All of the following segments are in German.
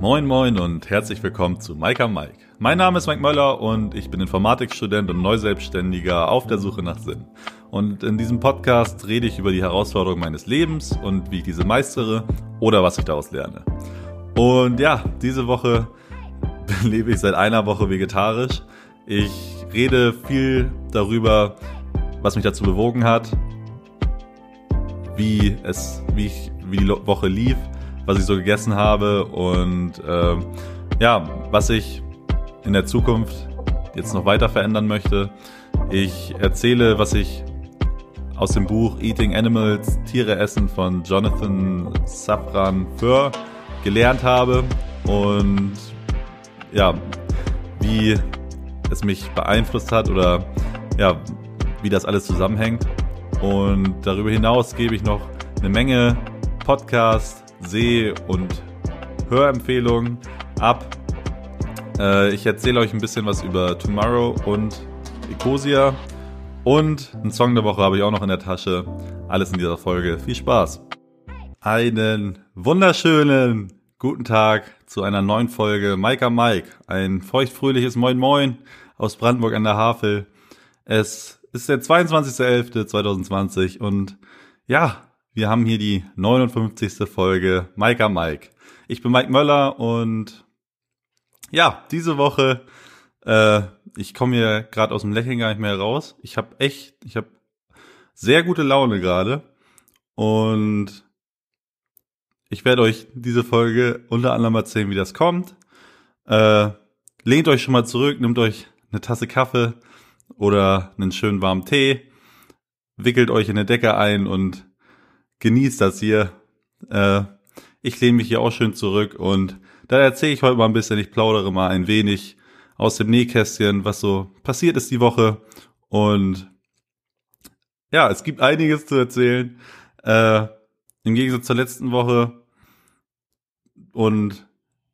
Moin Moin und herzlich willkommen zu Mike am Mike. Mein Name ist Mike Möller und ich bin Informatikstudent und Neuselbstständiger auf der Suche nach Sinn. Und in diesem Podcast rede ich über die Herausforderungen meines Lebens und wie ich diese meistere oder was ich daraus lerne. Und ja, diese Woche lebe ich seit einer Woche vegetarisch. Ich rede viel darüber, was mich dazu bewogen hat, wie es, wie ich, wie die Woche lief, was ich so gegessen habe und äh, ja, was ich in der Zukunft jetzt noch weiter verändern möchte. Ich erzähle, was ich aus dem Buch Eating Animals, Tiere essen von Jonathan Safran Föhr gelernt habe und ja, wie es mich beeinflusst hat oder ja, wie das alles zusammenhängt. Und darüber hinaus gebe ich noch eine Menge Podcast, Seh- und Hörempfehlungen ab. Äh, ich erzähle euch ein bisschen was über Tomorrow und Ecosia. Und einen Song der Woche habe ich auch noch in der Tasche. Alles in dieser Folge. Viel Spaß. Einen wunderschönen guten Tag zu einer neuen Folge Mike Mike. Ein feuchtfröhliches Moin Moin aus Brandenburg an der Havel. Es ist der 22.11.2020 und ja, wir haben hier die 59. Folge Mike Mike. Ich bin Mike Möller und ja, diese Woche, äh, ich komme hier gerade aus dem Lächeln gar nicht mehr raus. Ich habe echt, ich habe sehr gute Laune gerade und ich werde euch diese Folge unter anderem erzählen, wie das kommt. Äh, lehnt euch schon mal zurück, nehmt euch eine Tasse Kaffee oder einen schönen warmen Tee, wickelt euch in eine Decke ein und genießt das hier. Äh, ich lehne mich hier auch schön zurück und da erzähle ich heute mal ein bisschen, ich plaudere mal ein wenig aus dem Nähkästchen, was so passiert ist die Woche und ja, es gibt einiges zu erzählen. Äh, Im Gegensatz zur letzten Woche und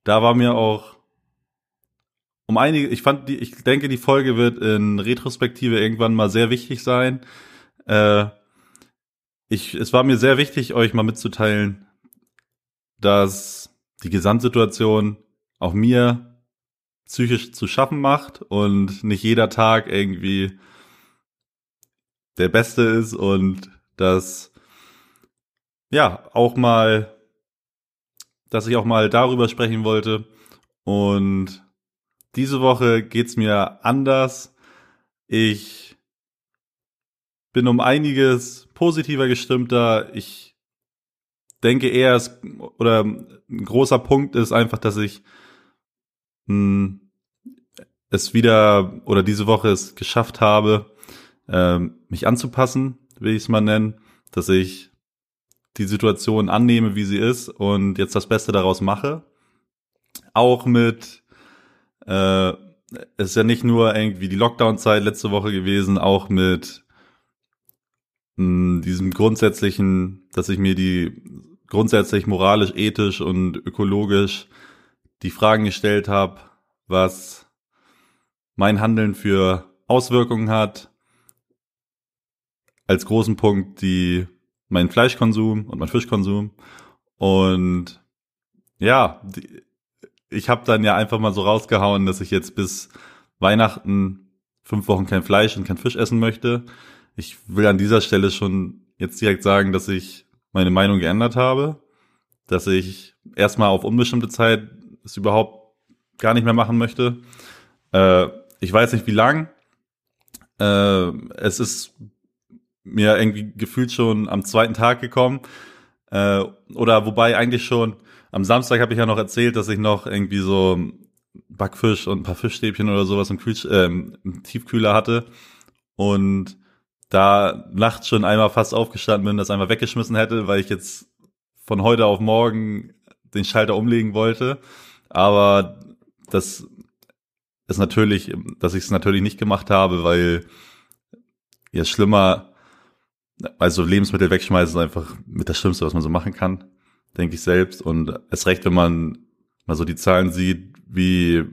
da war mir auch um einige, ich fand die, ich denke, die Folge wird in Retrospektive irgendwann mal sehr wichtig sein. Äh, ich, es war mir sehr wichtig, euch mal mitzuteilen, dass die Gesamtsituation auch mir psychisch zu schaffen macht und nicht jeder Tag irgendwie der beste ist und dass ja auch mal, dass ich auch mal darüber sprechen wollte und diese Woche geht's mir anders. Ich bin um einiges positiver gestimmter. Ich denke eher, es, oder ein großer Punkt ist einfach, dass ich mh, hm, es wieder oder diese Woche es geschafft habe, äh, mich anzupassen, will ich es mal nennen, dass ich die Situation annehme, wie sie ist und jetzt das Beste daraus mache. Auch mit äh, es ist ja nicht nur irgendwie die Lockdown-Zeit letzte Woche gewesen, auch mit mh, hm, diesem grundsätzlichen, dass ich mir die grundsätzlich moralisch, ethisch und ökologisch die Fragen gestellt habe, was mein Handeln für Auswirkungen hat. Als großen Punkt die mein Fleischkonsum und mein Fischkonsum und ja, die, ich habe dann ja einfach mal so rausgehauen, dass ich jetzt bis Weihnachten fünf Wochen kein Fleisch und kein Fisch essen möchte. Ich will an dieser Stelle schon jetzt direkt sagen, dass ich meine Meinung geändert habe, dass ich erstmal auf unbestimmte Zeit es überhaupt gar nicht mehr machen möchte. Äh, ich weiß nicht, wie lang. Äh, es ist mir irgendwie gefühlt schon am zweiten Tag gekommen. Äh, oder wobei eigentlich schon am Samstag habe ich ja noch erzählt, dass ich noch irgendwie so Backfisch und ein paar Fischstäbchen oder sowas im, Kühl äh, im Tiefkühler hatte und da nachts schon einmal fast aufgestanden bin, das einmal weggeschmissen hätte, weil ich jetzt von heute auf morgen den Schalter umlegen wollte. Aber das ist natürlich, dass ich es natürlich nicht gemacht habe, weil ja schlimmer, also Lebensmittel wegschmeißen ist einfach mit das Schlimmste, was man so machen kann denke ich selbst. Und es recht, wenn man mal so die Zahlen sieht, wie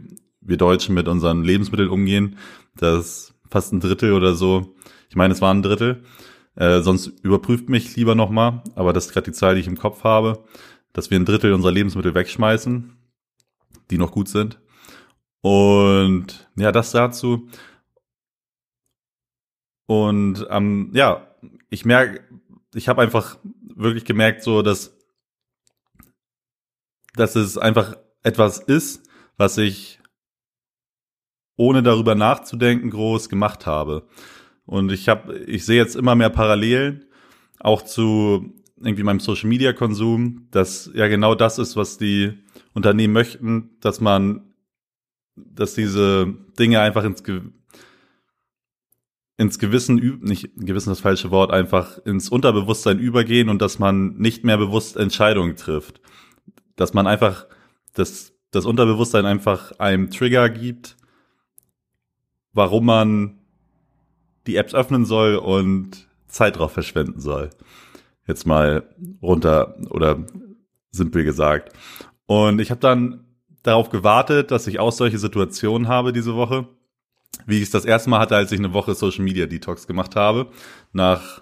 wir Deutschen mit unseren Lebensmitteln umgehen, dass fast ein Drittel oder so, ich meine, es war ein Drittel, äh, sonst überprüft mich lieber nochmal, aber das ist gerade die Zahl, die ich im Kopf habe, dass wir ein Drittel unserer Lebensmittel wegschmeißen. die noch gut sind. Und ja, das dazu. Und ähm, ja, ich merke, ich habe einfach wirklich gemerkt, so dass, dass es einfach etwas ist, was ich ohne darüber nachzudenken groß gemacht habe. Und ich habe, ich sehe jetzt immer mehr Parallelen auch zu irgendwie meinem Social Media Konsum, dass ja genau das ist, was die Unternehmen möchten, dass man, dass diese Dinge einfach ins, Ge ins Gewissen, nicht Gewissen das falsche Wort, einfach ins Unterbewusstsein übergehen und dass man nicht mehr bewusst Entscheidungen trifft. Dass man einfach, dass das Unterbewusstsein einfach einem Trigger gibt, warum man die Apps öffnen soll und Zeit drauf verschwenden soll. Jetzt mal runter oder simpel gesagt. Und ich habe dann darauf gewartet, dass ich auch solche Situationen habe diese Woche, wie ich es das erste Mal hatte, als ich eine Woche Social Media Detox gemacht habe. Nach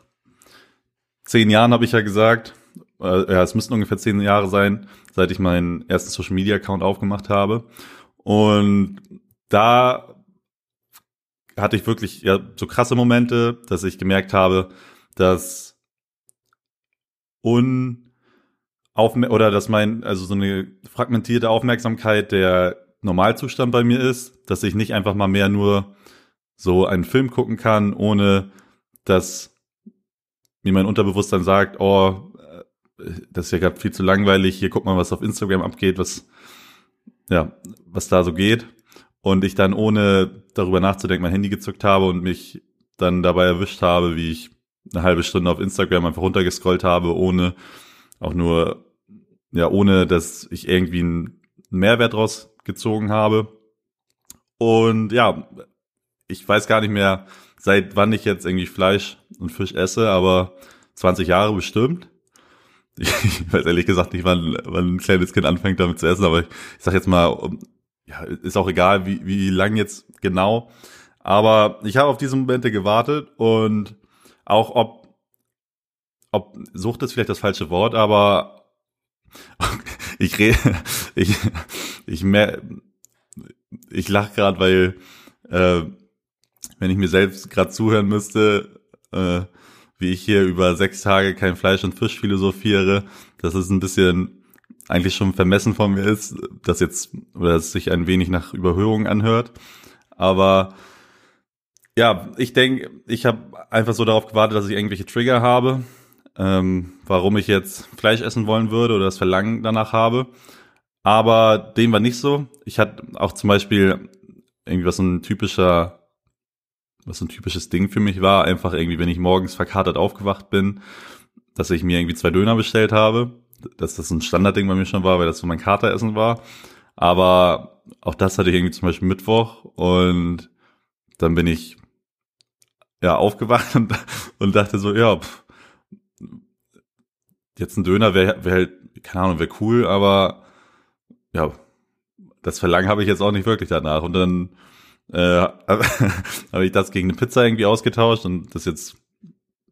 zehn Jahren habe ich ja gesagt, äh, ja, es müssten ungefähr zehn Jahre sein, seit ich meinen ersten Social Media Account aufgemacht habe. Und da hatte ich wirklich ja so krasse Momente, dass ich gemerkt habe, dass un oder dass mein also so eine fragmentierte Aufmerksamkeit der Normalzustand bei mir ist, dass ich nicht einfach mal mehr nur so einen Film gucken kann, ohne dass mir mein Unterbewusstsein sagt, oh, äh, das ist ja gerade viel zu langweilig, hier guck mal, was auf Instagram abgeht, was ja, was da so geht und ich dann ohne darüber nachzudenken mein Handy gezückt habe und mich dann dabei erwischt habe, wie ich eine halbe Stunde auf Instagram einfach runtergescrollt habe, ohne auch nur, ja, ohne dass ich irgendwie einen Mehrwert draus gezogen habe. Und ja, ich weiß gar nicht mehr, seit wann ich jetzt irgendwie Fleisch und Fisch esse, aber 20 Jahre bestimmt. Ich weiß ehrlich gesagt nicht, wann, wann ein kleines Kind anfängt damit zu essen, aber ich, ich sag jetzt mal, ja, ist auch egal, wie, wie lang jetzt genau. Aber ich habe auf diese Momente gewartet und auch ob, ob Sucht ist vielleicht das falsche Wort, aber ich rede, ich, ich mehr, ich lache gerade, weil äh, wenn ich mir selbst gerade zuhören müsste, äh, wie ich hier über sechs Tage kein Fleisch und Fisch philosophiere, das ist ein bisschen eigentlich schon vermessen von mir ist, dass jetzt oder dass sich ein wenig nach Überhöhung anhört. Aber ja, ich denke, ich habe einfach so darauf gewartet, dass ich irgendwelche Trigger habe, ähm, warum ich jetzt Fleisch essen wollen würde oder das Verlangen danach habe. Aber dem war nicht so. Ich hatte auch zum Beispiel irgendwie was so ein typischer, was so ein typisches Ding für mich war, einfach irgendwie, wenn ich morgens verkatert aufgewacht bin, dass ich mir irgendwie zwei Döner bestellt habe dass das ein Standardding bei mir schon war, weil das so mein Kateressen war. Aber auch das hatte ich irgendwie zum Beispiel Mittwoch und dann bin ich ja aufgewacht und, und dachte so, ja, pff, jetzt ein Döner wäre wär halt, keine Ahnung, wäre cool, aber ja, das Verlangen habe ich jetzt auch nicht wirklich danach. Und dann äh, habe ich das gegen eine Pizza irgendwie ausgetauscht und das jetzt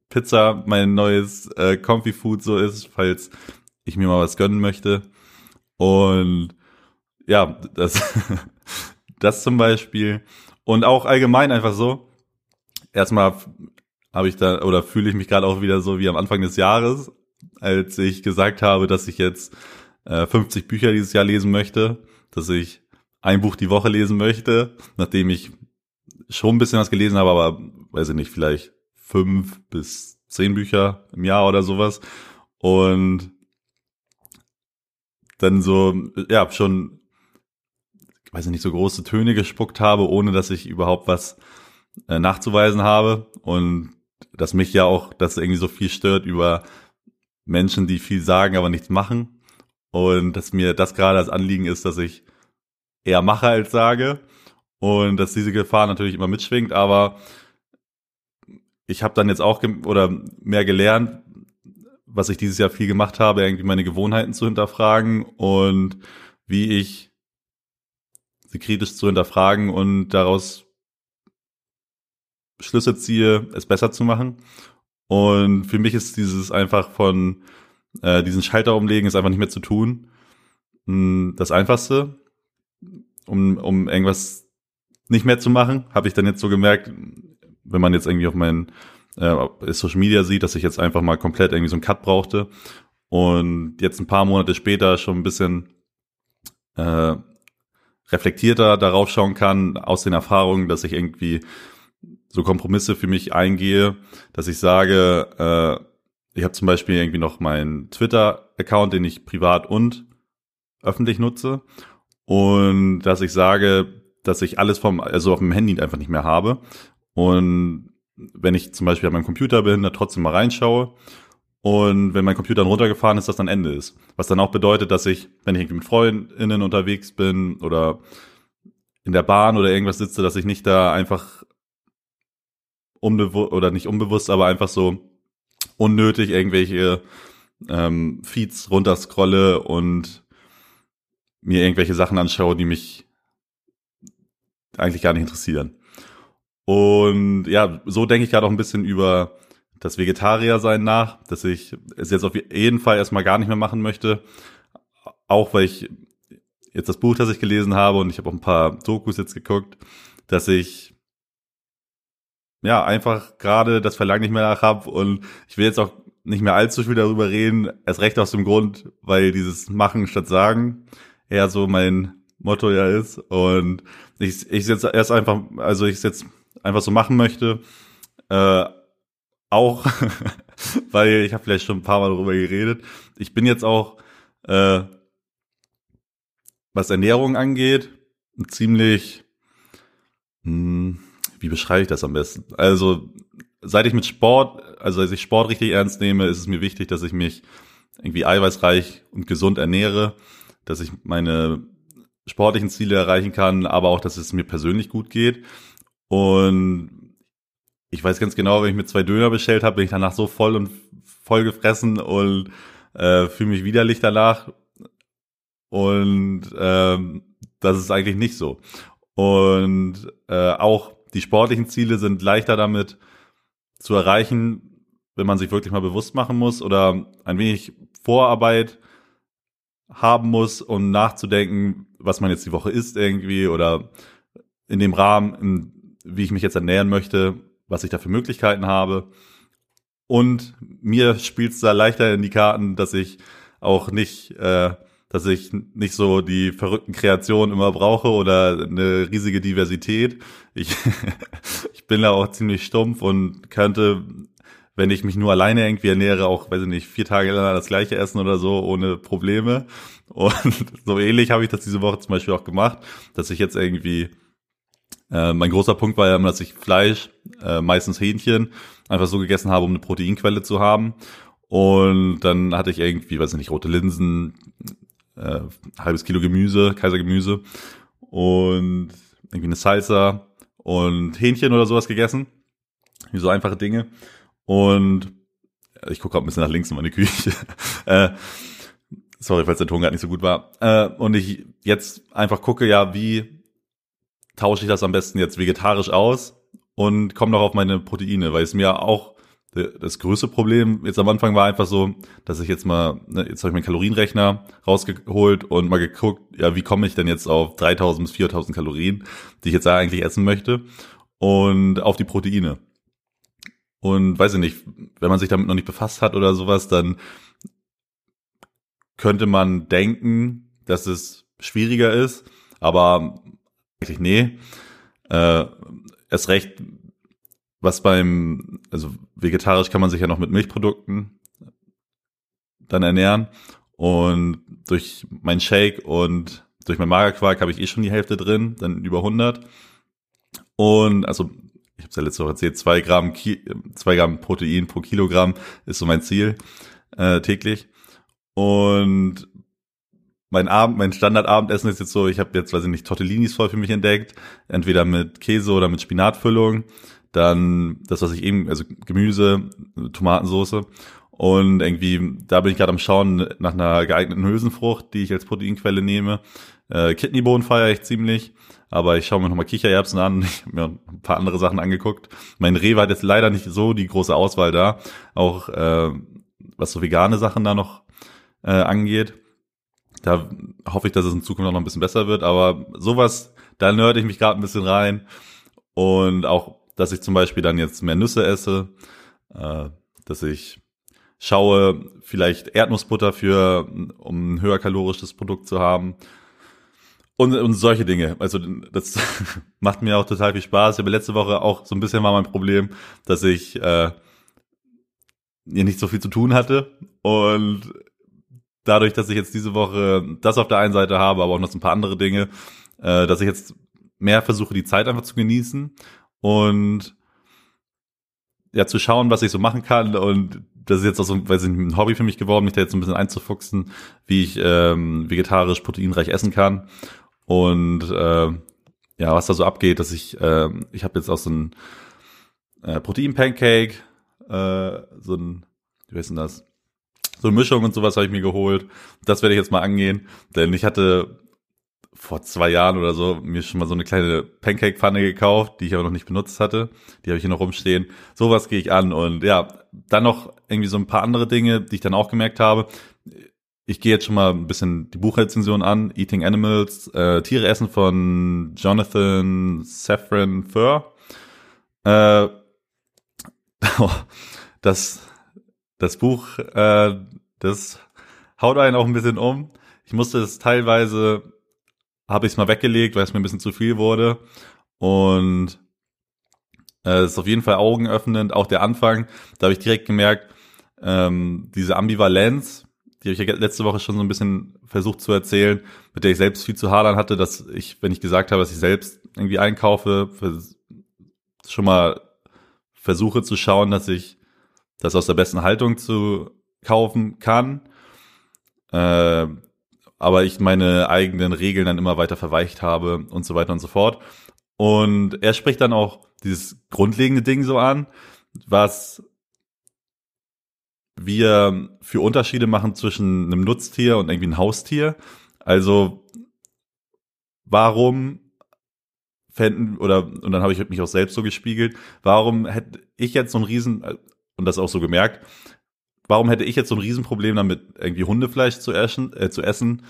Pizza mein neues äh, Comfy Food so ist, falls ich mir mal was gönnen möchte. Und ja, das, das zum Beispiel. Und auch allgemein einfach so. Erstmal habe ich da oder fühle ich mich gerade auch wieder so wie am Anfang des Jahres, als ich gesagt habe, dass ich jetzt äh, 50 Bücher dieses Jahr lesen möchte, dass ich ein Buch die Woche lesen möchte, nachdem ich schon ein bisschen was gelesen habe, aber weiß ich nicht, vielleicht fünf bis zehn Bücher im Jahr oder sowas. Und dann so, ja, schon, weiß ich nicht, so große Töne gespuckt habe, ohne dass ich überhaupt was äh, nachzuweisen habe. Und dass mich ja auch das irgendwie so viel stört über Menschen, die viel sagen, aber nichts machen. Und dass mir das gerade als Anliegen ist, dass ich eher mache als sage. Und dass diese Gefahr natürlich immer mitschwingt, aber ich habe dann jetzt auch oder mehr gelernt, was ich dieses Jahr viel gemacht habe, irgendwie meine Gewohnheiten zu hinterfragen und wie ich sie kritisch zu hinterfragen und daraus Schlüsse ziehe, es besser zu machen. Und für mich ist dieses einfach von äh, diesen Schalter umlegen, ist einfach nicht mehr zu tun. Hm, das Einfachste. um, um irgendwas nicht mehr zu machen, habe ich dann jetzt so gemerkt, wenn man jetzt irgendwie auf meinen äh, Social Media sieht, dass ich jetzt einfach mal komplett irgendwie so einen Cut brauchte. Und jetzt ein paar Monate später schon ein bisschen äh, reflektierter darauf schauen kann aus den Erfahrungen, dass ich irgendwie so Kompromisse für mich eingehe, dass ich sage, äh, ich habe zum Beispiel irgendwie noch meinen Twitter-Account, den ich privat und öffentlich nutze. Und dass ich sage, dass ich alles vom, also auf dem Handy einfach nicht mehr habe. Und wenn ich zum Beispiel an meinem Computer bin, da trotzdem mal reinschaue und wenn mein Computer dann runtergefahren ist, dass dann Ende ist. Was dann auch bedeutet, dass ich, wenn ich irgendwie mit Freundinnen unterwegs bin oder in der Bahn oder irgendwas sitze, dass ich nicht da einfach unbewusst oder nicht unbewusst, aber einfach so unnötig irgendwelche ähm, Feeds runterscrolle und mir irgendwelche Sachen anschaue, die mich eigentlich gar nicht interessieren. Und ja, so denke ich gerade auch ein bisschen über das Vegetarier-Sein nach, dass ich es jetzt auf jeden Fall erstmal gar nicht mehr machen möchte. Auch weil ich jetzt das Buch, das ich gelesen habe und ich habe auch ein paar Dokus jetzt geguckt, dass ich ja einfach gerade das Verlangen nicht mehr nach habe und ich will jetzt auch nicht mehr allzu viel darüber reden, erst recht aus dem Grund, weil dieses Machen statt Sagen eher so mein Motto ja ist und ich ich jetzt erst einfach also ich jetzt einfach so machen möchte äh, auch, weil ich habe vielleicht schon ein paar Mal darüber geredet. Ich bin jetzt auch, äh, was Ernährung angeht, ziemlich, hm, wie beschreibe ich das am besten? Also, seit ich mit Sport, also als ich Sport richtig ernst nehme, ist es mir wichtig, dass ich mich irgendwie eiweißreich und gesund ernähre, dass ich meine sportlichen Ziele erreichen kann, aber auch, dass es mir persönlich gut geht. Und ich weiß ganz genau, wenn ich mir zwei Döner bestellt habe, bin ich danach so voll und voll gefressen und äh, fühle mich widerlich danach. Und ähm, das ist eigentlich nicht so. Und äh, auch die sportlichen Ziele sind leichter damit zu erreichen, wenn man sich wirklich mal bewusst machen muss oder ein wenig Vorarbeit haben muss, um nachzudenken, was man jetzt die Woche isst irgendwie oder in dem Rahmen, wie ich mich jetzt ernähren möchte, was ich da für Möglichkeiten habe. Und mir spielt es da leichter in die Karten, dass ich auch nicht, äh, dass ich nicht so die verrückten Kreationen immer brauche oder eine riesige Diversität. Ich, ich bin da auch ziemlich stumpf und könnte, wenn ich mich nur alleine irgendwie ernähre, auch, weiß ich nicht, vier Tage lang das gleiche essen oder so, ohne Probleme. Und so ähnlich habe ich das diese Woche zum Beispiel auch gemacht, dass ich jetzt irgendwie äh, mein großer Punkt war ja immer, dass ich Fleisch, äh, meistens Hähnchen, einfach so gegessen habe, um eine Proteinquelle zu haben. Und dann hatte ich irgendwie, weiß ich nicht, rote Linsen, äh, halbes Kilo Gemüse, Kaisergemüse und irgendwie eine Salsa und Hähnchen oder sowas gegessen. Wie so einfache Dinge. Und ich gucke gerade ein bisschen nach links in meine Küche. äh, sorry, falls der Ton gerade nicht so gut war. Äh, und ich jetzt einfach gucke, ja, wie tausche ich das am besten jetzt vegetarisch aus und komme noch auf meine Proteine, weil es mir auch das größte Problem jetzt am Anfang war einfach so, dass ich jetzt mal, ne, jetzt habe ich meinen Kalorienrechner rausgeholt und mal geguckt, ja, wie komme ich denn jetzt auf 3000 bis 4000 Kalorien, die ich jetzt eigentlich essen möchte und auf die Proteine. Und weiß ich nicht, wenn man sich damit noch nicht befasst hat oder sowas, dann könnte man denken, dass es schwieriger ist, aber eigentlich nee. Äh, erst recht, was beim, also vegetarisch kann man sich ja noch mit Milchprodukten dann ernähren. Und durch meinen Shake und durch mein Magerquark habe ich eh schon die Hälfte drin, dann über 100. Und also, ich habe es ja letzte Woche erzählt, zwei Gramm, Gramm Protein pro Kilogramm ist so mein Ziel äh, täglich. Und mein Abend, mein Standardabendessen ist jetzt so, ich habe jetzt, weiß ich nicht, Tortellinis voll für mich entdeckt, entweder mit Käse oder mit Spinatfüllung, dann das, was ich eben, also Gemüse, Tomatensoße und irgendwie, da bin ich gerade am Schauen nach einer geeigneten Hülsenfrucht, die ich als Proteinquelle nehme. Äh, Kidneybohnen feiere ich ziemlich, aber ich schaue mir nochmal Kichererbsen an. Ich habe mir ein paar andere Sachen angeguckt. Mein Rewe hat jetzt leider nicht so die große Auswahl da, auch äh, was so vegane Sachen da noch äh, angeht. Da hoffe ich, dass es in Zukunft auch noch ein bisschen besser wird. Aber sowas, da nörde ich mich gerade ein bisschen rein. Und auch, dass ich zum Beispiel dann jetzt mehr Nüsse esse, äh, dass ich schaue, vielleicht Erdnussbutter für, um ein höher kalorisches Produkt zu haben. Und, und solche Dinge. Also das macht mir auch total viel Spaß. Ich habe letzte Woche auch so ein bisschen war mein Problem, dass ich äh, nicht so viel zu tun hatte. Und dadurch, dass ich jetzt diese Woche das auf der einen Seite habe, aber auch noch so ein paar andere Dinge, äh, dass ich jetzt mehr versuche, die Zeit einfach zu genießen und ja, zu schauen, was ich so machen kann. Und das ist jetzt auch so, weiß ich, ein Hobby für mich geworden, mich da jetzt ein bisschen einzufuchsen, wie ich ähm, vegetarisch proteinreich essen kann. Und äh, ja, was da so abgeht, dass ich, äh, ich habe jetzt auch so ein äh, Protein-Pancake, äh, so ein, wie heißt denn das? So Mischung und sowas habe ich mir geholt. Das werde ich jetzt mal angehen, denn ich hatte vor zwei Jahren oder so mir schon mal so eine kleine Pancake-Pfanne gekauft, die ich aber noch nicht benutzt hatte. Die habe ich hier noch rumstehen. Sowas gehe ich an und ja, dann noch irgendwie so ein paar andere Dinge, die ich dann auch gemerkt habe ich gehe jetzt schon mal ein bisschen die Buchrezension an. Eating Animals, äh, Tiere essen von Jonathan Safran Fur. Äh, das, das Buch, äh, das haut einen auch ein bisschen um. Ich musste es teilweise, habe ich es mal weggelegt, weil es mir ein bisschen zu viel wurde. Und äh, es ist auf jeden Fall augenöffnend. Auch der Anfang, da habe ich direkt gemerkt, ähm, diese Ambivalenz, die habe ich ja letzte Woche schon so ein bisschen versucht zu erzählen, mit der ich selbst viel zu hadern hatte, dass ich, wenn ich gesagt habe, dass ich selbst irgendwie einkaufe, schon mal versuche zu schauen, dass ich das aus der besten Haltung zu kaufen kann. Äh, aber ich meine eigenen Regeln dann immer weiter verweicht habe und so weiter und so fort. Und er spricht dann auch dieses grundlegende Ding so an, was wir für Unterschiede machen zwischen einem Nutztier und irgendwie einem Haustier. Also warum fänden oder und dann habe ich mich auch selbst so gespiegelt, warum hätte ich jetzt so ein Riesen und das auch so gemerkt, warum hätte ich jetzt so ein Riesenproblem damit irgendwie Hundefleisch zu essen, äh, zu essen,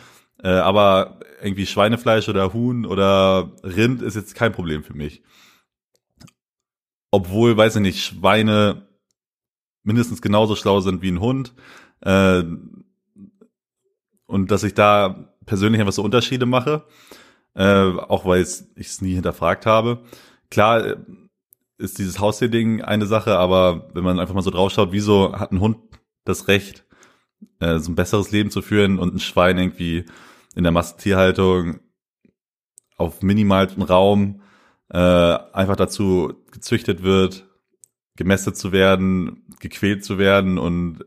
äh, aber irgendwie Schweinefleisch oder Huhn oder Rind ist jetzt kein Problem für mich. Obwohl, weiß ich nicht, Schweine mindestens genauso schlau sind wie ein Hund. Äh, und dass ich da persönlich einfach so Unterschiede mache, äh, auch weil ich es nie hinterfragt habe. Klar ist dieses Haustier-Ding eine Sache, aber wenn man einfach mal so draufschaut, wieso hat ein Hund das Recht, äh, so ein besseres Leben zu führen und ein Schwein irgendwie in der Massentierhaltung auf minimalsten Raum äh, einfach dazu gezüchtet wird, gemästet zu werden, gequält zu werden und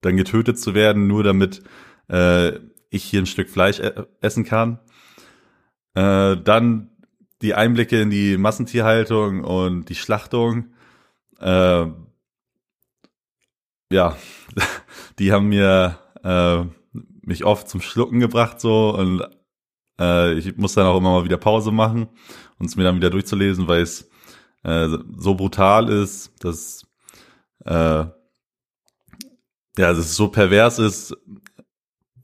dann getötet zu werden, nur damit äh, ich hier ein Stück Fleisch e essen kann. Äh, dann die Einblicke in die Massentierhaltung und die Schlachtung. Äh, ja, die haben mir äh, mich oft zum Schlucken gebracht so und äh, ich muss dann auch immer mal wieder Pause machen und es mir dann wieder durchzulesen, weil es äh, so brutal ist, dass äh, ja, dass es so pervers ist,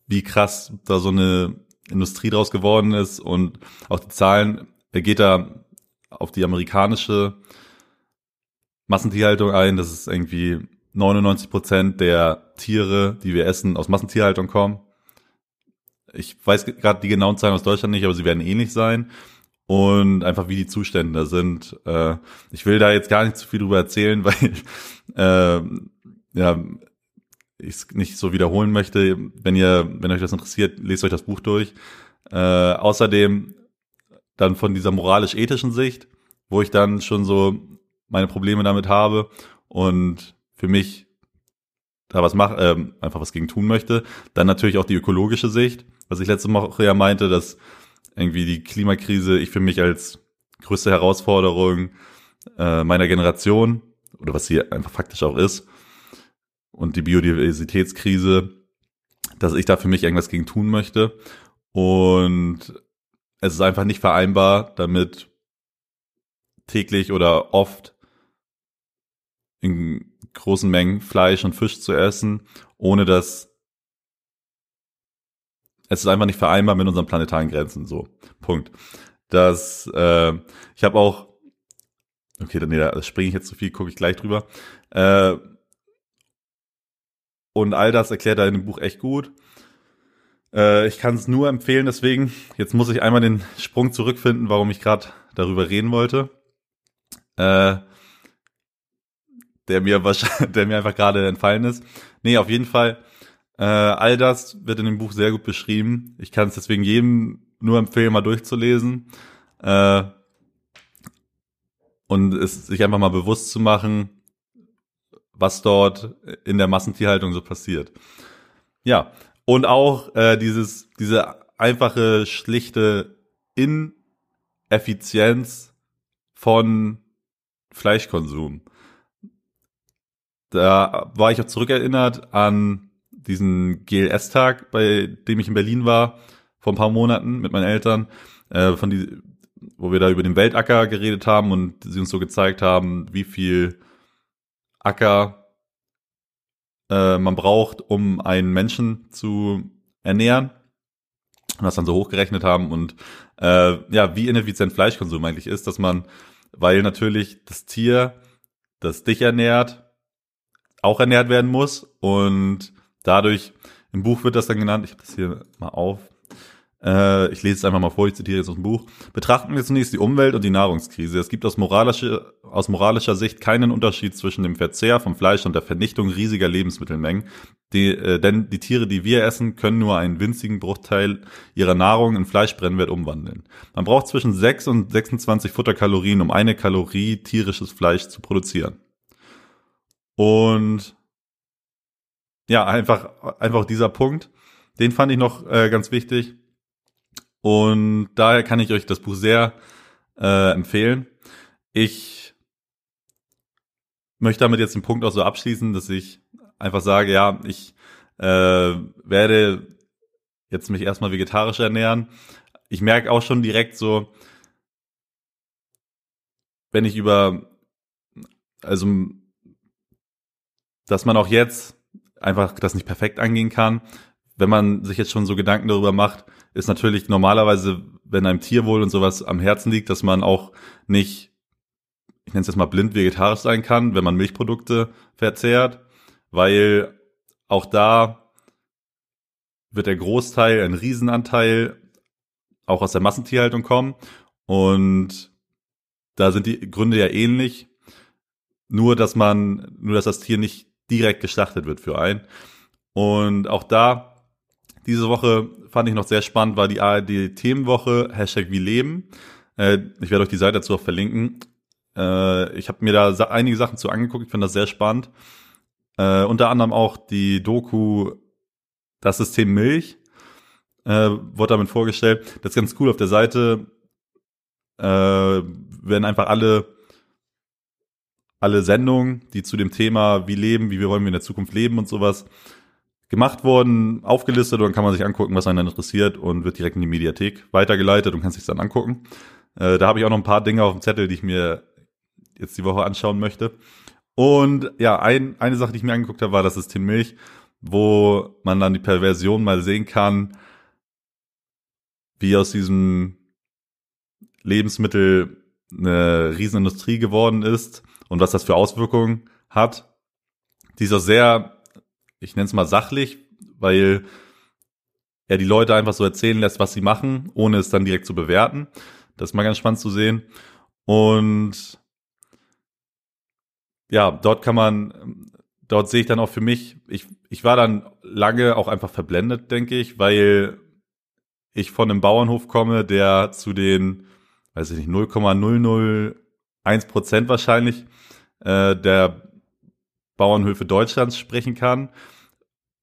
wie krass da so eine Industrie draus geworden ist und auch die Zahlen, geht da auf die amerikanische Massentierhaltung ein, dass es irgendwie 99 Prozent der Tiere, die wir essen, aus Massentierhaltung kommen. Ich weiß gerade die genauen Zahlen aus Deutschland nicht, aber sie werden ähnlich sein und einfach wie die Zustände da sind. Äh, ich will da jetzt gar nicht zu viel drüber erzählen, weil äh, ja ich es nicht so wiederholen möchte. Wenn ihr, wenn euch das interessiert, lest euch das Buch durch. Äh, außerdem dann von dieser moralisch-ethischen Sicht, wo ich dann schon so meine Probleme damit habe und für mich da was mache, äh, einfach was gegen tun möchte. Dann natürlich auch die ökologische Sicht, was ich letzte Woche ja meinte, dass irgendwie die Klimakrise ich für mich als größte Herausforderung äh, meiner Generation oder was sie einfach faktisch auch ist und die Biodiversitätskrise, dass ich da für mich irgendwas gegen tun möchte und es ist einfach nicht vereinbar damit täglich oder oft in großen Mengen Fleisch und Fisch zu essen, ohne dass es ist einfach nicht vereinbar mit unseren planetaren Grenzen. So, Punkt. Das, äh, ich habe auch, okay, nee, da springe ich jetzt zu viel, gucke ich gleich drüber. Äh, und all das erklärt er in dem Buch echt gut. Äh, ich kann es nur empfehlen, deswegen, jetzt muss ich einmal den Sprung zurückfinden, warum ich gerade darüber reden wollte. Äh, der mir wahrscheinlich, der mir einfach gerade entfallen ist. Nee, auf jeden Fall. Äh, all das wird in dem Buch sehr gut beschrieben. Ich kann es deswegen jedem nur empfehlen, mal durchzulesen. Äh, und es sich einfach mal bewusst zu machen, was dort in der Massentierhaltung so passiert. Ja, und auch äh, dieses, diese einfache, schlichte Ineffizienz von Fleischkonsum. Da war ich auch zurückerinnert an diesen GLS-Tag, bei dem ich in Berlin war, vor ein paar Monaten mit meinen Eltern, äh, von die, wo wir da über den Weltacker geredet haben und sie uns so gezeigt haben, wie viel Acker äh, man braucht, um einen Menschen zu ernähren. Und das dann so hochgerechnet haben und äh, ja, wie ineffizient Fleischkonsum eigentlich ist, dass man, weil natürlich das Tier, das dich ernährt, auch ernährt werden muss. Und dadurch, im Buch wird das dann genannt, ich habe das hier mal auf, äh, ich lese es einfach mal vor, ich zitiere jetzt aus dem Buch. Betrachten wir zunächst die Umwelt und die Nahrungskrise. Es gibt aus moralischer, aus moralischer Sicht keinen Unterschied zwischen dem Verzehr von Fleisch und der Vernichtung riesiger Lebensmittelmengen. Die, äh, denn die Tiere, die wir essen, können nur einen winzigen Bruchteil ihrer Nahrung in Fleischbrennwert umwandeln. Man braucht zwischen 6 und 26 Futterkalorien, um eine Kalorie tierisches Fleisch zu produzieren. Und ja, einfach, einfach dieser Punkt, den fand ich noch äh, ganz wichtig. Und daher kann ich euch das Buch sehr äh, empfehlen. Ich möchte damit jetzt den Punkt auch so abschließen, dass ich einfach sage, ja, ich äh, werde jetzt mich erstmal vegetarisch ernähren. Ich merke auch schon direkt so, wenn ich über, also dass man auch jetzt einfach das nicht perfekt angehen kann. Wenn man sich jetzt schon so Gedanken darüber macht, ist natürlich normalerweise, wenn einem Tierwohl und sowas am Herzen liegt, dass man auch nicht, ich nenne es jetzt mal blind vegetarisch sein kann, wenn man Milchprodukte verzehrt, weil auch da wird der Großteil, ein Riesenanteil auch aus der Massentierhaltung kommen und da sind die Gründe ja ähnlich, nur dass man, nur dass das Tier nicht direkt geschlachtet wird für einen. Und auch da, diese Woche fand ich noch sehr spannend, war die ARD-Themenwoche, Hashtag wie leben. Äh, ich werde euch die Seite dazu auch verlinken. Äh, ich habe mir da einige Sachen zu angeguckt, ich finde das sehr spannend. Äh, unter anderem auch die Doku Das System Milch wurde damit vorgestellt. Das ist ganz cool auf der Seite. Werden einfach alle alle Sendungen, die zu dem Thema, wie leben, wie wir wollen wir in der Zukunft leben und sowas gemacht wurden, aufgelistet und dann kann man sich angucken, was einen dann interessiert und wird direkt in die Mediathek weitergeleitet und kann sich dann angucken. Äh, da habe ich auch noch ein paar Dinge auf dem Zettel, die ich mir jetzt die Woche anschauen möchte. Und ja, ein, eine Sache, die ich mir angeguckt habe, war das System Milch, wo man dann die Perversion mal sehen kann, wie aus diesem Lebensmittel eine Riesenindustrie geworden ist und was das für Auswirkungen hat. Die ist auch sehr, ich nenne es mal sachlich, weil er die Leute einfach so erzählen lässt, was sie machen, ohne es dann direkt zu bewerten. Das ist mal ganz spannend zu sehen. Und ja, dort kann man, dort sehe ich dann auch für mich, ich, ich war dann lange auch einfach verblendet, denke ich, weil ich von einem Bauernhof komme, der zu den, weiß ich nicht, 0,001 Prozent wahrscheinlich äh, der Bauernhöfe Deutschlands sprechen kann,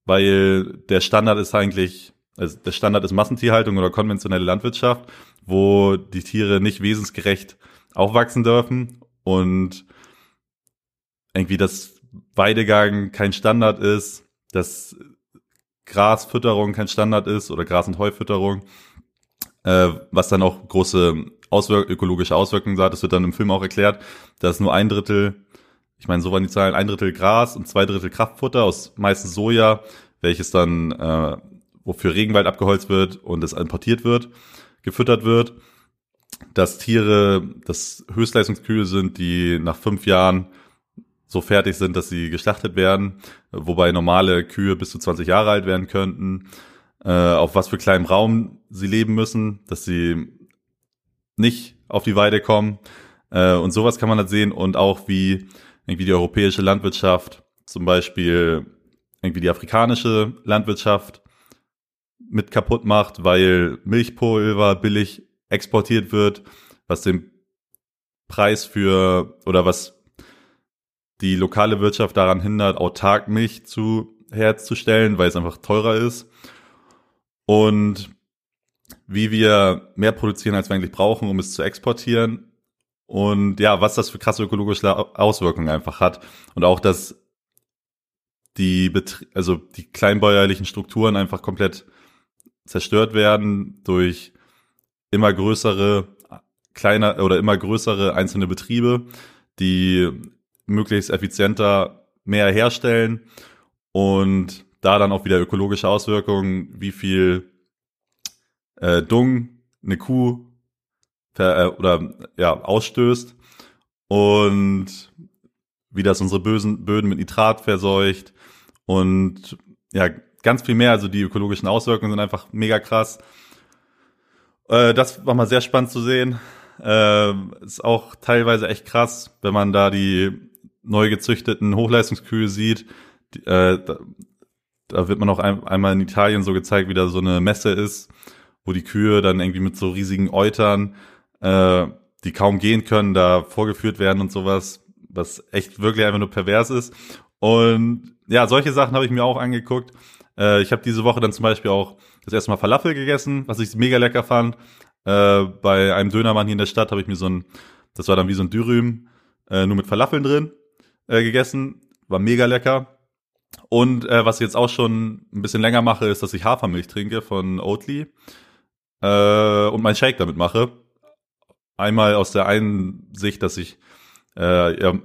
weil der Standard ist eigentlich, also der Standard ist Massentierhaltung oder konventionelle Landwirtschaft, wo die Tiere nicht wesensgerecht aufwachsen dürfen und irgendwie das Weidegang kein Standard ist, dass Grasfütterung kein Standard ist oder Gras- und Heufütterung, äh, was dann auch große Auswirk ökologische Auswirkungen hat. Das wird dann im Film auch erklärt, dass nur ein Drittel ich meine, so waren die Zahlen, ein Drittel Gras und zwei Drittel Kraftfutter aus meistens Soja, welches dann äh, wofür Regenwald abgeholzt wird und es importiert wird, gefüttert wird. Dass Tiere, das Höchstleistungskühe sind, die nach fünf Jahren so fertig sind, dass sie geschlachtet werden, wobei normale Kühe bis zu 20 Jahre alt werden könnten, äh, auf was für kleinem Raum sie leben müssen, dass sie nicht auf die Weide kommen äh, und sowas kann man halt sehen und auch wie irgendwie die europäische Landwirtschaft zum Beispiel irgendwie die afrikanische Landwirtschaft mit kaputt macht, weil Milchpulver billig exportiert wird, was den Preis für oder was die lokale Wirtschaft daran hindert, autark Milch zu herzustellen, weil es einfach teurer ist. Und wie wir mehr produzieren, als wir eigentlich brauchen, um es zu exportieren. Und ja, was das für krasse ökologische Auswirkungen einfach hat. Und auch, dass die, Betrie also die kleinbäuerlichen Strukturen einfach komplett zerstört werden durch immer größere, kleiner oder immer größere einzelne Betriebe, die möglichst effizienter mehr herstellen und da dann auch wieder ökologische Auswirkungen, wie viel äh, Dung eine Kuh ver, äh, oder ja ausstößt und wie das unsere bösen Böden mit Nitrat verseucht und ja ganz viel mehr. Also die ökologischen Auswirkungen sind einfach mega krass. Äh, das war mal sehr spannend zu sehen. Äh, ist auch teilweise echt krass, wenn man da die neu gezüchteten Hochleistungskühe sieht. Die, äh, da, da wird man auch ein, einmal in Italien so gezeigt, wie da so eine Messe ist, wo die Kühe dann irgendwie mit so riesigen Eutern, äh, die kaum gehen können, da vorgeführt werden und sowas, was echt wirklich einfach nur pervers ist. Und ja, solche Sachen habe ich mir auch angeguckt. Äh, ich habe diese Woche dann zum Beispiel auch das erste Mal Falafel gegessen, was ich mega lecker fand. Äh, bei einem Dönermann hier in der Stadt habe ich mir so ein, das war dann wie so ein Dürüm, äh, nur mit Falafeln drin, äh, gegessen. War mega lecker. Und äh, was ich jetzt auch schon ein bisschen länger mache, ist, dass ich Hafermilch trinke von Oatly äh, und meinen Shake damit mache. Einmal aus der einen Sicht, dass ich äh, ja,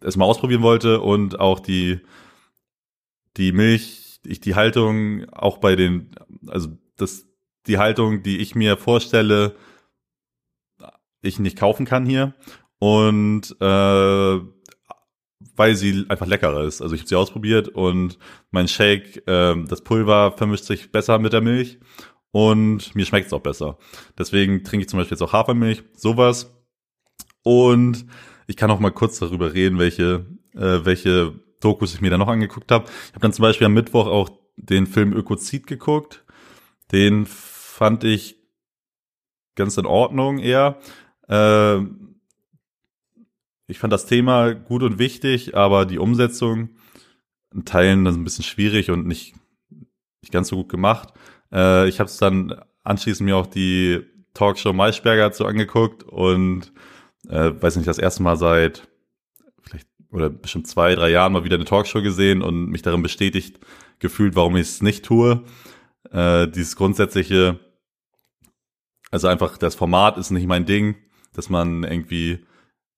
es mal ausprobieren wollte und auch die die Milch, ich die Haltung auch bei den, also das die Haltung, die ich mir vorstelle, ich nicht kaufen kann hier und äh, weil sie einfach leckerer ist. Also ich habe sie ausprobiert und mein Shake, äh, das Pulver vermischt sich besser mit der Milch und mir schmeckt es auch besser. Deswegen trinke ich zum Beispiel jetzt auch Hafermilch, sowas. Und ich kann auch mal kurz darüber reden, welche, äh, welche Dokus ich mir da noch angeguckt habe. Ich habe dann zum Beispiel am Mittwoch auch den Film Ökozid geguckt. Den fand ich ganz in Ordnung eher. Äh, ich fand das Thema gut und wichtig, aber die Umsetzung in Teilen das ein bisschen schwierig und nicht, nicht ganz so gut gemacht. Äh, ich habe es dann anschließend mir auch die Talkshow Maischberger dazu angeguckt und äh, weiß nicht, das erste Mal seit vielleicht oder bestimmt zwei, drei Jahren mal wieder eine Talkshow gesehen und mich darin bestätigt gefühlt, warum ich es nicht tue. Äh, dieses grundsätzliche, also einfach das Format ist nicht mein Ding, dass man irgendwie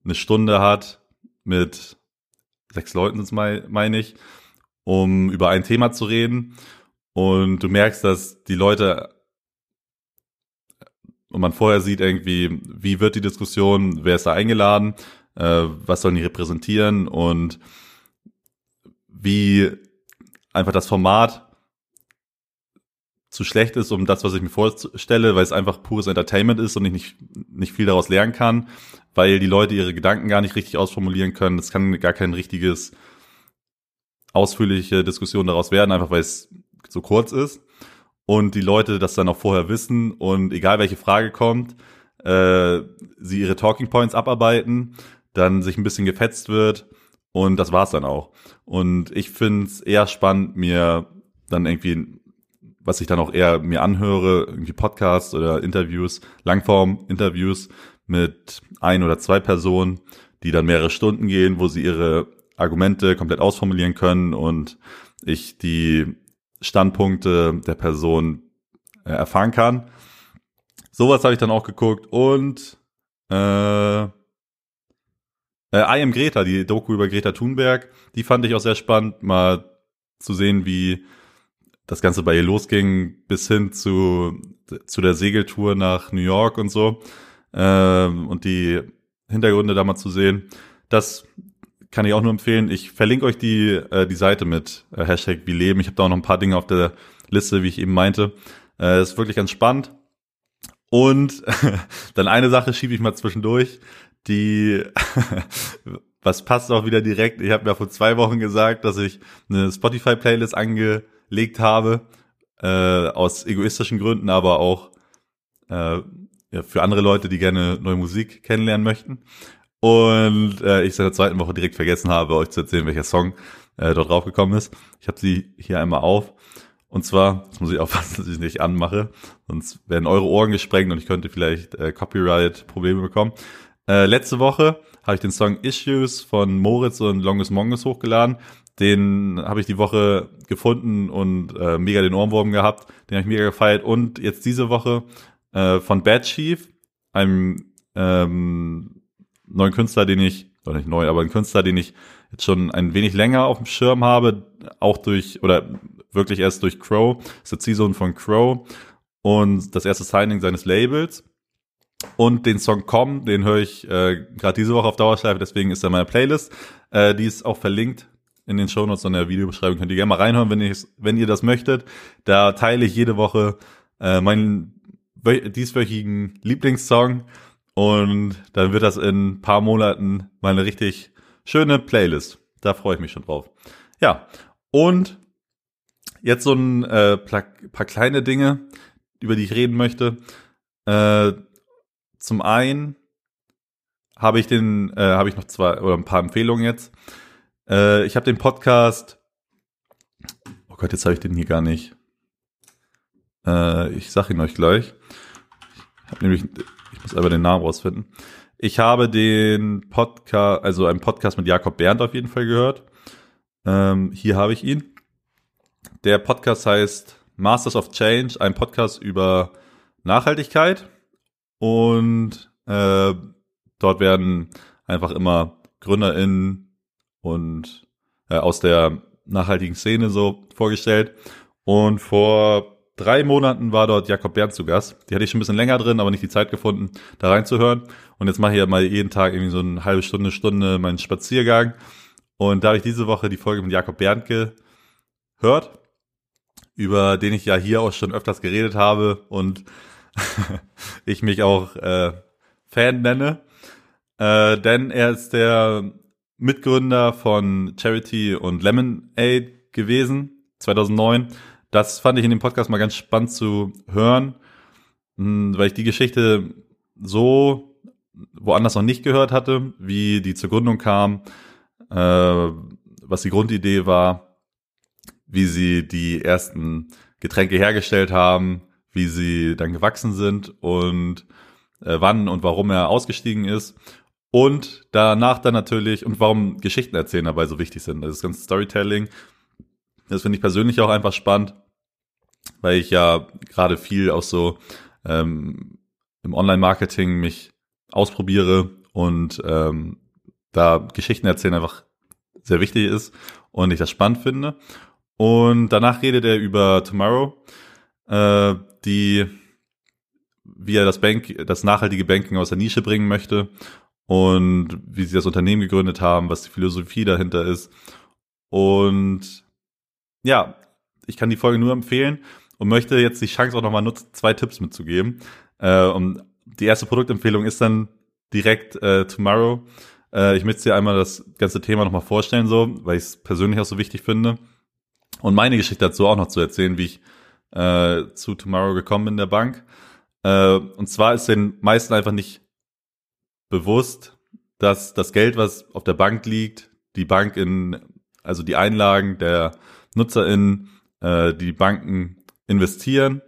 eine Stunde hat mit sechs Leuten, meine ich, um über ein Thema zu reden und du merkst, dass die Leute und man vorher sieht irgendwie, wie wird die Diskussion, wer ist da eingeladen, äh, was sollen die repräsentieren und wie einfach das Format zu schlecht ist, um das, was ich mir vorstelle, weil es einfach pures Entertainment ist und ich nicht, nicht viel daraus lernen kann, weil die Leute ihre Gedanken gar nicht richtig ausformulieren können. Es kann gar kein richtiges, ausführliche Diskussion daraus werden, einfach weil es so kurz ist und die Leute das dann auch vorher wissen und egal welche Frage kommt, äh, sie ihre Talking Points abarbeiten, dann sich ein bisschen gefetzt wird und das war's dann auch. Und ich finde es eher spannend, mir dann irgendwie, was ich dann auch eher mir anhöre, irgendwie Podcasts oder Interviews, Langform-Interviews mit ein oder zwei Personen, die dann mehrere Stunden gehen, wo sie ihre Argumente komplett ausformulieren können und ich die Standpunkte der Person äh, erfahren kann. Sowas habe ich dann auch geguckt und äh, äh, I am Greta, die Doku über Greta Thunberg, die fand ich auch sehr spannend, mal zu sehen, wie das Ganze bei ihr losging, bis hin zu, zu der Segeltour nach New York und so. Ähm, und die Hintergründe da mal zu sehen. Das kann ich auch nur empfehlen. Ich verlinke euch die, äh, die Seite mit äh, Hashtag wie leben. Ich habe da auch noch ein paar Dinge auf der Liste, wie ich eben meinte. Äh, ist wirklich ganz spannend. Und dann eine Sache schiebe ich mal zwischendurch, die was passt auch wieder direkt. Ich habe ja vor zwei Wochen gesagt, dass ich eine Spotify-Playlist angelegt habe, äh, aus egoistischen Gründen, aber auch äh, ja, für andere Leute, die gerne neue Musik kennenlernen möchten. Und äh, ich seit der zweiten Woche direkt vergessen habe, euch zu erzählen, welcher Song äh, dort draufgekommen ist. Ich habe sie hier einmal auf. Und zwar, das muss ich aufpassen, dass ich nicht anmache, sonst werden eure Ohren gesprengt und ich könnte vielleicht äh, Copyright-Probleme bekommen. Äh, letzte Woche habe ich den Song Issues von Moritz und Longest Mongus hochgeladen. Den habe ich die Woche gefunden und äh, mega den Ohrwurm gehabt. Den habe ich mega gefeiert. Und jetzt diese Woche äh, von Bad Chief, einem ähm, neuen Künstler, den ich, oder nicht neu, aber ein Künstler, den ich jetzt schon ein wenig länger auf dem Schirm habe, auch durch, oder wirklich erst durch Crow, ist der Ziehsohn von Crow und das erste Signing seines Labels. Und den Song Komm, den höre ich äh, gerade diese Woche auf Dauerschleife, deswegen ist er in meiner Playlist. Äh, die ist auch verlinkt in den Shownotes und der Videobeschreibung. Könnt ihr gerne mal reinhören, wenn ihr, wenn ihr das möchtet. Da teile ich jede Woche äh, meinen dieswöchigen Lieblingssong und dann wird das in ein paar Monaten mal eine richtig schöne Playlist. Da freue ich mich schon drauf. Ja, und jetzt so ein äh, paar kleine Dinge, über die ich reden möchte. Äh, zum einen habe ich den, äh, habe ich noch zwei oder ein paar Empfehlungen jetzt. Äh, ich habe den Podcast. Oh Gott, jetzt habe ich den hier gar nicht. Äh, ich sage ihn euch gleich. Ich habe nämlich, ich muss aber den Namen rausfinden. Ich habe den Podcast, also einen Podcast mit Jakob Berndt auf jeden Fall gehört. Ähm, hier habe ich ihn. Der Podcast heißt Masters of Change, ein Podcast über Nachhaltigkeit. Und äh, dort werden einfach immer GründerInnen und äh, aus der nachhaltigen Szene so vorgestellt. Und vor drei Monaten war dort Jakob Bernd zu Gast. Die hatte ich schon ein bisschen länger drin, aber nicht die Zeit gefunden, da reinzuhören. Und jetzt mache ich ja mal jeden Tag irgendwie so eine halbe Stunde, Stunde meinen Spaziergang. Und da habe ich diese Woche die Folge mit Jakob Bernd gehört, über den ich ja hier auch schon öfters geredet habe und ich mich auch äh, Fan nenne. Äh, denn er ist der Mitgründer von Charity und Lemonade gewesen, 2009. Das fand ich in dem Podcast mal ganz spannend zu hören, hm, weil ich die Geschichte so woanders noch nicht gehört hatte, wie die zur Gründung kam, äh, was die Grundidee war, wie sie die ersten Getränke hergestellt haben, wie sie dann gewachsen sind und äh, wann und warum er ausgestiegen ist. Und danach dann natürlich, und warum Geschichten erzählen dabei so wichtig sind. Das ganze Storytelling, das finde ich persönlich auch einfach spannend, weil ich ja gerade viel auch so ähm, im Online-Marketing mich ausprobiere und ähm, da Geschichten erzählen einfach sehr wichtig ist und ich das spannend finde. Und danach redet er über Tomorrow, äh, die wie er das Bank, das nachhaltige Banking aus der Nische bringen möchte und wie sie das Unternehmen gegründet haben, was die Philosophie dahinter ist. Und ja, ich kann die Folge nur empfehlen und möchte jetzt die Chance auch nochmal nutzen, zwei Tipps mitzugeben. Äh, und die erste Produktempfehlung ist dann direkt äh, Tomorrow. Äh, ich möchte dir einmal das ganze Thema nochmal vorstellen, so, weil ich es persönlich auch so wichtig finde. Und meine Geschichte dazu auch noch zu erzählen, wie ich äh, zu Tomorrow gekommen bin, der Bank. Äh, und zwar ist den meisten einfach nicht bewusst, dass das Geld, was auf der Bank liegt, die Bank in, also die Einlagen der NutzerInnen, äh, die Banken investieren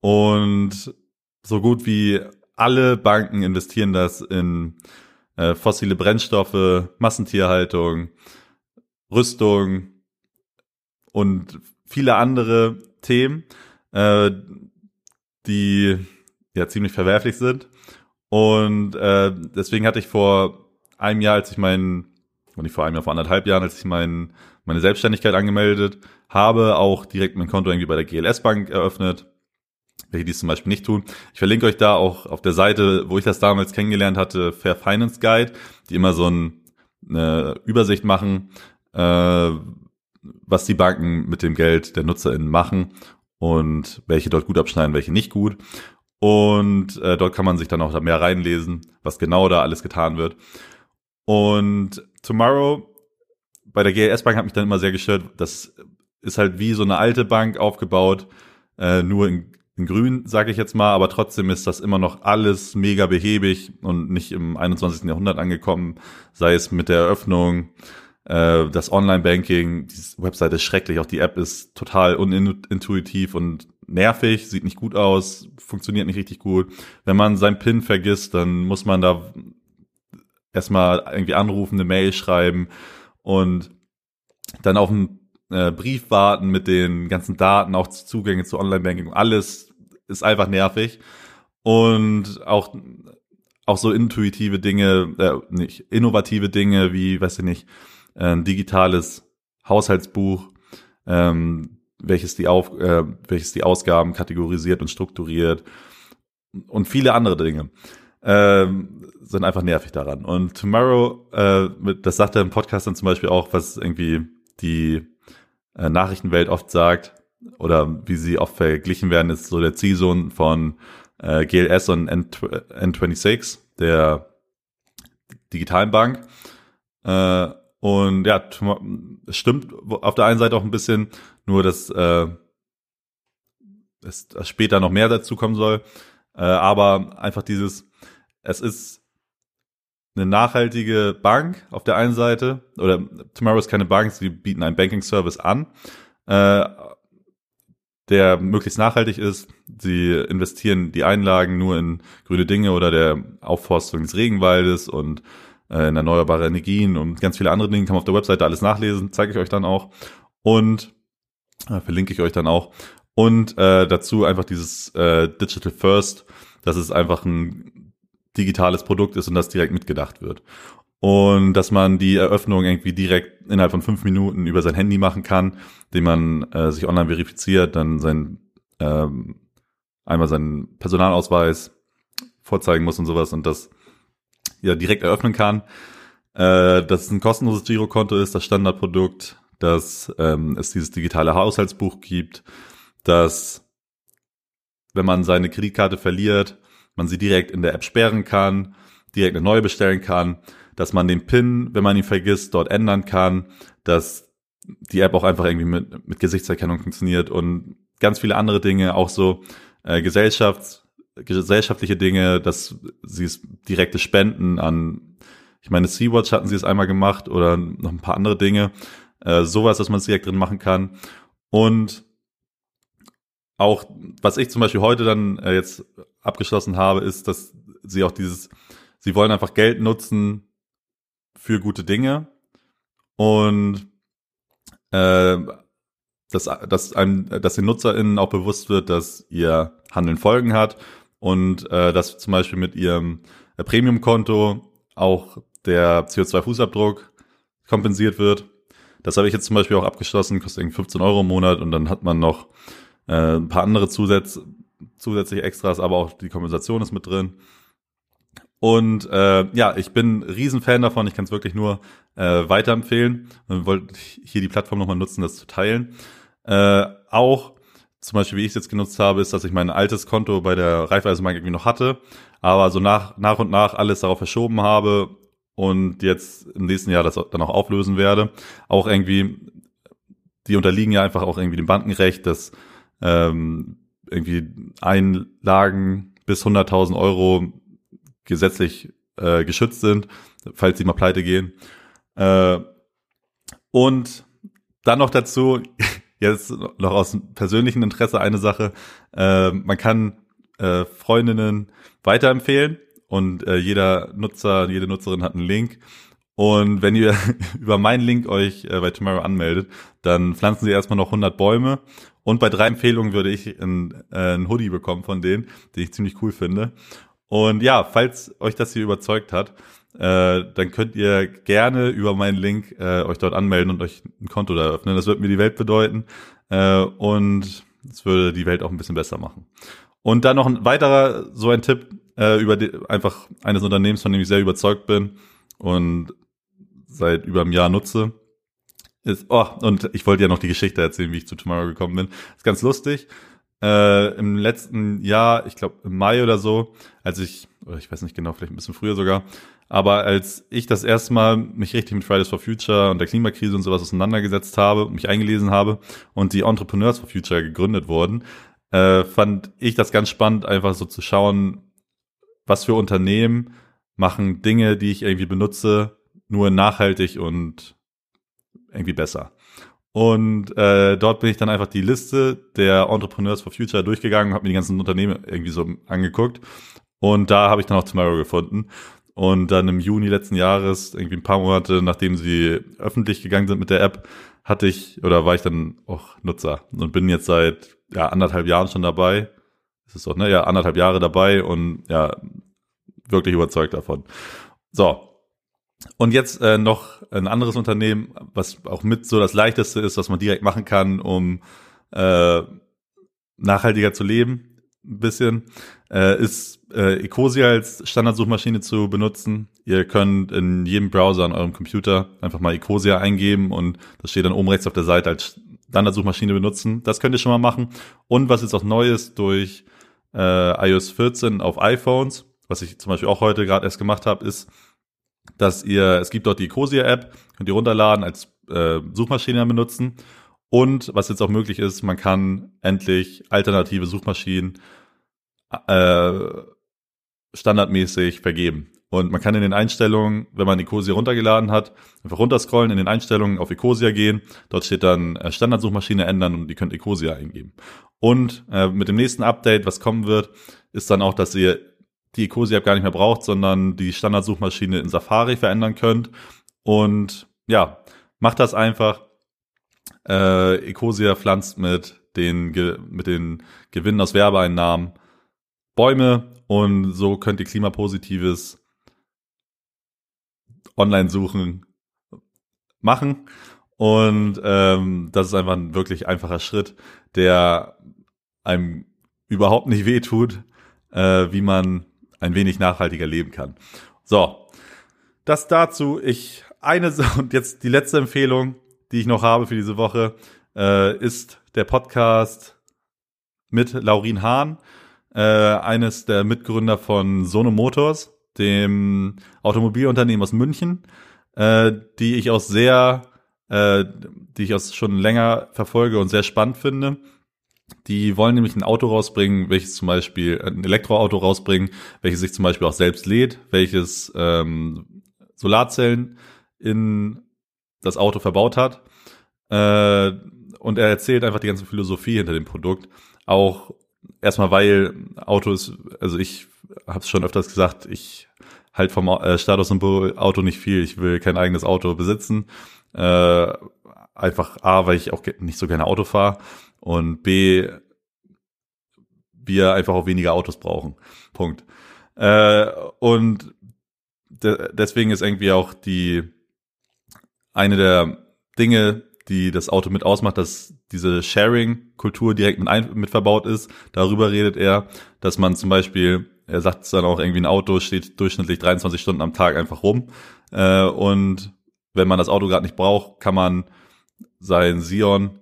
und so gut wie alle Banken investieren das in äh, fossile Brennstoffe, Massentierhaltung, Rüstung und viele andere Themen, äh, die ja ziemlich verwerflich sind. Und äh, deswegen hatte ich vor einem Jahr, als ich meinen, nicht vor einem Jahr, vor anderthalb Jahren, als ich mein, meine Selbstständigkeit angemeldet habe auch direkt mein Konto irgendwie bei der GLS Bank eröffnet, welche dies zum Beispiel nicht tun. Ich verlinke euch da auch auf der Seite, wo ich das damals kennengelernt hatte, Fair Finance Guide, die immer so ein, eine Übersicht machen, äh, was die Banken mit dem Geld der NutzerInnen machen und welche dort gut abschneiden, welche nicht gut. Und äh, dort kann man sich dann auch da mehr reinlesen, was genau da alles getan wird. Und Tomorrow bei der GLS Bank hat mich dann immer sehr gestört. Das ist halt wie so eine alte Bank aufgebaut, äh, nur in, in grün, sage ich jetzt mal, aber trotzdem ist das immer noch alles mega behäbig und nicht im 21. Jahrhundert angekommen, sei es mit der Eröffnung, äh, das Online-Banking, die Website ist schrecklich, auch die App ist total unintuitiv und nervig, sieht nicht gut aus, funktioniert nicht richtig gut. Wenn man sein PIN vergisst, dann muss man da erstmal irgendwie anrufen, eine Mail schreiben und dann auf einen äh, Brief warten mit den ganzen Daten, auch Zugänge zu Online-Banking, alles ist einfach nervig. Und auch, auch so intuitive Dinge, äh, nicht, innovative Dinge wie, weiß ich nicht, ein digitales Haushaltsbuch, ähm, welches die auf, äh, welches die Ausgaben kategorisiert und strukturiert und viele andere Dinge ähm, sind einfach nervig daran. Und Tomorrow, äh, das sagt er im Podcast dann zum Beispiel auch, was irgendwie die äh, Nachrichtenwelt oft sagt oder wie sie oft verglichen werden, ist so der Ziehsohn von äh, GLS und N N26, der digitalen Bank. Äh, und ja, es stimmt auf der einen Seite auch ein bisschen, nur dass äh, dass später noch mehr dazu kommen soll. Äh, aber einfach dieses, es ist eine nachhaltige Bank auf der einen Seite, oder Tomorrow ist keine Bank, sie bieten einen Banking-Service an, äh, der möglichst nachhaltig ist. Sie investieren die Einlagen nur in grüne Dinge oder der Aufforstung des Regenwaldes und äh, in erneuerbare Energien und ganz viele andere Dinge kann man auf der Webseite alles nachlesen, zeige ich euch dann auch. Und äh, verlinke ich euch dann auch. Und äh, dazu einfach dieses äh, Digital First, das ist einfach ein digitales Produkt ist und das direkt mitgedacht wird. Und dass man die Eröffnung irgendwie direkt innerhalb von fünf Minuten über sein Handy machen kann, indem man äh, sich online verifiziert, dann sein ähm, einmal seinen Personalausweis vorzeigen muss und sowas und das ja direkt eröffnen kann. Äh, dass es ein kostenloses Girokonto ist, das Standardprodukt, dass ähm, es dieses digitale Haushaltsbuch gibt, dass wenn man seine Kreditkarte verliert, man sie direkt in der App sperren kann, direkt eine neue bestellen kann, dass man den PIN, wenn man ihn vergisst, dort ändern kann, dass die App auch einfach irgendwie mit, mit Gesichtserkennung funktioniert und ganz viele andere Dinge, auch so äh, Gesellschafts, gesellschaftliche Dinge, dass sie es direkte Spenden an, ich meine, Sea-Watch hatten sie es einmal gemacht oder noch ein paar andere Dinge, äh, sowas, dass man es direkt drin machen kann. Und auch, was ich zum Beispiel heute dann äh, jetzt abgeschlossen habe, ist, dass sie auch dieses, sie wollen einfach Geld nutzen für gute Dinge und äh, dass, dass, einem, dass den NutzerInnen auch bewusst wird, dass ihr Handeln Folgen hat und äh, dass zum Beispiel mit ihrem äh, Premium-Konto auch der CO2-Fußabdruck kompensiert wird. Das habe ich jetzt zum Beispiel auch abgeschlossen, kostet irgendwie 15 Euro im Monat und dann hat man noch äh, ein paar andere Zusätze, zusätzliche Extras, aber auch die Kompensation ist mit drin. Und äh, ja, ich bin Riesenfan davon. Ich kann es wirklich nur äh, weiterempfehlen und wollte hier die Plattform nochmal nutzen, das zu teilen. Äh, auch zum Beispiel, wie ich es jetzt genutzt habe, ist, dass ich mein altes Konto bei der Raiffeisenbank irgendwie noch hatte, aber so nach, nach und nach alles darauf verschoben habe und jetzt im nächsten Jahr das dann auch auflösen werde. Auch irgendwie, die unterliegen ja einfach auch irgendwie dem Bankenrecht, dass ähm, irgendwie Einlagen bis 100.000 Euro gesetzlich äh, geschützt sind, falls sie mal pleite gehen. Äh, und dann noch dazu, jetzt noch aus persönlichem Interesse eine Sache, äh, man kann äh, Freundinnen weiterempfehlen und äh, jeder Nutzer, jede Nutzerin hat einen Link. Und wenn ihr über meinen Link euch äh, bei Tomorrow anmeldet, dann pflanzen sie erstmal noch 100 Bäume und bei drei Empfehlungen würde ich ein, äh, ein Hoodie bekommen von denen, den ich ziemlich cool finde. Und ja, falls euch das hier überzeugt hat, äh, dann könnt ihr gerne über meinen Link äh, euch dort anmelden und euch ein Konto da öffnen. Das wird mir die Welt bedeuten äh, und es würde die Welt auch ein bisschen besser machen. Und dann noch ein weiterer so ein Tipp äh, über die, einfach eines Unternehmens, von dem ich sehr überzeugt bin und seit über einem Jahr nutze. Ist, oh, und ich wollte ja noch die Geschichte erzählen, wie ich zu Tomorrow gekommen bin. Ist ganz lustig. Äh, Im letzten Jahr, ich glaube im Mai oder so, als ich, ich weiß nicht genau, vielleicht ein bisschen früher sogar, aber als ich das erste Mal mich richtig mit Fridays for Future und der Klimakrise und sowas auseinandergesetzt habe, mich eingelesen habe und die Entrepreneurs for Future gegründet wurden, äh, fand ich das ganz spannend, einfach so zu schauen, was für Unternehmen machen Dinge, die ich irgendwie benutze, nur nachhaltig und irgendwie besser. Und äh, dort bin ich dann einfach die Liste der Entrepreneurs for Future durchgegangen habe mir die ganzen Unternehmen irgendwie so angeguckt. Und da habe ich dann auch Tomorrow gefunden. Und dann im Juni letzten Jahres, irgendwie ein paar Monate nachdem sie öffentlich gegangen sind mit der App, hatte ich oder war ich dann auch Nutzer und bin jetzt seit ja, anderthalb Jahren schon dabei. Das ist doch, ne? Ja, anderthalb Jahre dabei und ja, wirklich überzeugt davon. So, und jetzt äh, noch ein anderes Unternehmen, was auch mit so das leichteste ist, was man direkt machen kann, um äh, nachhaltiger zu leben, ein bisschen, äh, ist äh, Ecosia als Standardsuchmaschine zu benutzen. Ihr könnt in jedem Browser an eurem Computer einfach mal Ecosia eingeben und das steht dann oben rechts auf der Seite als Standardsuchmaschine benutzen. Das könnt ihr schon mal machen. Und was jetzt auch neu ist durch äh, iOS 14 auf iPhones, was ich zum Beispiel auch heute gerade erst gemacht habe, ist, dass ihr, es gibt dort die Ecosia-App, könnt ihr runterladen, als äh, Suchmaschine benutzen. Und was jetzt auch möglich ist, man kann endlich alternative Suchmaschinen äh, standardmäßig vergeben. Und man kann in den Einstellungen, wenn man Ecosia runtergeladen hat, einfach runterscrollen, in den Einstellungen auf Ecosia gehen. Dort steht dann äh, Standardsuchmaschine ändern und ihr könnt Ecosia eingeben. Und äh, mit dem nächsten Update, was kommen wird, ist dann auch, dass ihr die Ecosia-App gar nicht mehr braucht, sondern die Standardsuchmaschine in Safari verändern könnt. Und ja, macht das einfach. Äh, Ecosia pflanzt mit den, mit den Gewinnen aus Werbeeinnahmen Bäume und so könnt ihr klimapositives Online-Suchen machen. Und ähm, das ist einfach ein wirklich einfacher Schritt, der einem überhaupt nicht wehtut, äh, wie man ein wenig nachhaltiger leben kann. So, das dazu. Ich eine und jetzt die letzte Empfehlung, die ich noch habe für diese Woche, äh, ist der Podcast mit Laurin Hahn, äh, eines der Mitgründer von Sono Motors, dem Automobilunternehmen aus München, äh, die ich auch sehr, äh, die ich auch schon länger verfolge und sehr spannend finde. Die wollen nämlich ein Auto rausbringen, welches zum Beispiel ein Elektroauto rausbringen, welches sich zum Beispiel auch selbst lädt, welches ähm, Solarzellen in das Auto verbaut hat. Äh, und er erzählt einfach die ganze Philosophie hinter dem Produkt. Auch erstmal, weil Autos, also ich habe es schon öfters gesagt, ich halt vom äh, Statussymbol Auto nicht viel. Ich will kein eigenes Auto besitzen. Äh, einfach A, weil ich auch nicht so gerne Auto fahre und B, wir einfach auch weniger Autos brauchen. Punkt. Äh, und de deswegen ist irgendwie auch die eine der Dinge, die das Auto mit ausmacht, dass diese Sharing-Kultur direkt mit, ein, mit verbaut ist. Darüber redet er, dass man zum Beispiel, er sagt es dann auch irgendwie, ein Auto steht durchschnittlich 23 Stunden am Tag einfach rum. Äh, und wenn man das Auto gerade nicht braucht, kann man sein Sion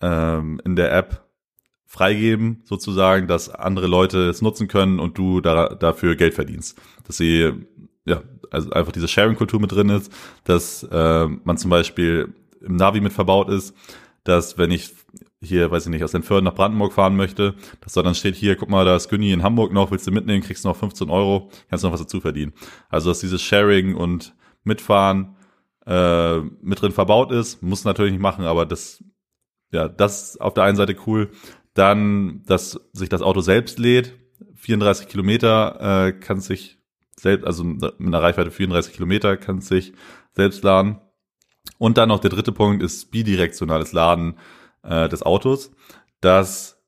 ähm, in der App freigeben, sozusagen, dass andere Leute es nutzen können und du da, dafür Geld verdienst. Dass sie, ja, also einfach diese Sharing-Kultur mit drin ist, dass äh, man zum Beispiel im Navi mit verbaut ist, dass wenn ich hier, weiß ich nicht, aus den Förden nach Brandenburg fahren möchte, dass da dann steht, hier, guck mal, da ist Günni in Hamburg noch, willst du mitnehmen, kriegst du noch 15 Euro, kannst du noch was dazu verdienen. Also, dass dieses Sharing und Mitfahren äh, mit drin verbaut ist, muss natürlich nicht machen, aber das ja, das auf der einen Seite cool. Dann, dass sich das Auto selbst lädt. 34 Kilometer äh, kann sich selbst, also mit einer Reichweite 34 Kilometer kann sich selbst laden. Und dann noch der dritte Punkt ist bidirektionales Laden äh, des Autos, dass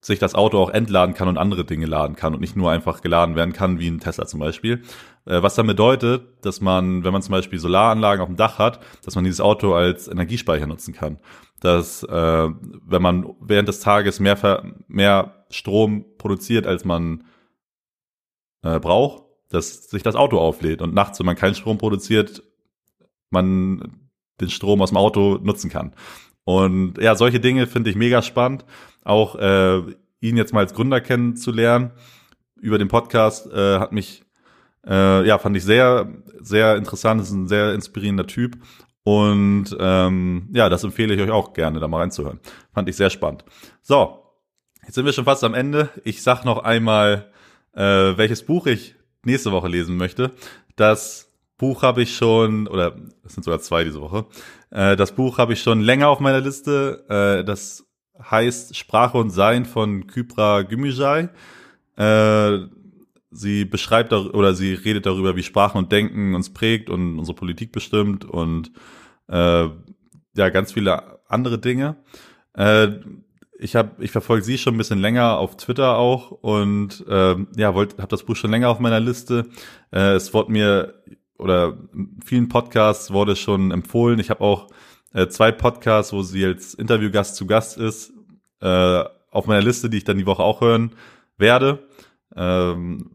sich das Auto auch entladen kann und andere Dinge laden kann und nicht nur einfach geladen werden kann, wie ein Tesla zum Beispiel. Äh, was dann bedeutet, dass man, wenn man zum Beispiel Solaranlagen auf dem Dach hat, dass man dieses Auto als Energiespeicher nutzen kann. Dass, äh, wenn man während des Tages mehr, mehr Strom produziert, als man äh, braucht, dass sich das Auto auflädt und nachts, wenn man keinen Strom produziert, man den Strom aus dem Auto nutzen kann. Und ja, solche Dinge finde ich mega spannend. Auch äh, ihn jetzt mal als Gründer kennenzulernen über den Podcast äh, hat mich, äh, ja, fand ich sehr, sehr interessant. Ist ein sehr inspirierender Typ. Und ähm, ja, das empfehle ich euch auch gerne, da mal reinzuhören. Fand ich sehr spannend. So, jetzt sind wir schon fast am Ende. Ich sag noch einmal, äh, welches Buch ich nächste Woche lesen möchte. Das Buch habe ich schon, oder es sind sogar zwei diese Woche. Äh, das Buch habe ich schon länger auf meiner Liste. Äh, das heißt Sprache und Sein von Kypra Gümüşay. Äh, sie beschreibt oder sie redet darüber, wie Sprachen und Denken uns prägt und unsere Politik bestimmt und äh, ja ganz viele andere Dinge. Äh, ich habe, ich verfolge sie schon ein bisschen länger auf Twitter auch und äh, ja, wollte, habe das Buch schon länger auf meiner Liste. Äh, es wurde mir oder vielen Podcasts wurde schon empfohlen. Ich habe auch äh, zwei Podcasts, wo sie als Interviewgast zu Gast ist, äh, auf meiner Liste, die ich dann die Woche auch hören werde. Ähm,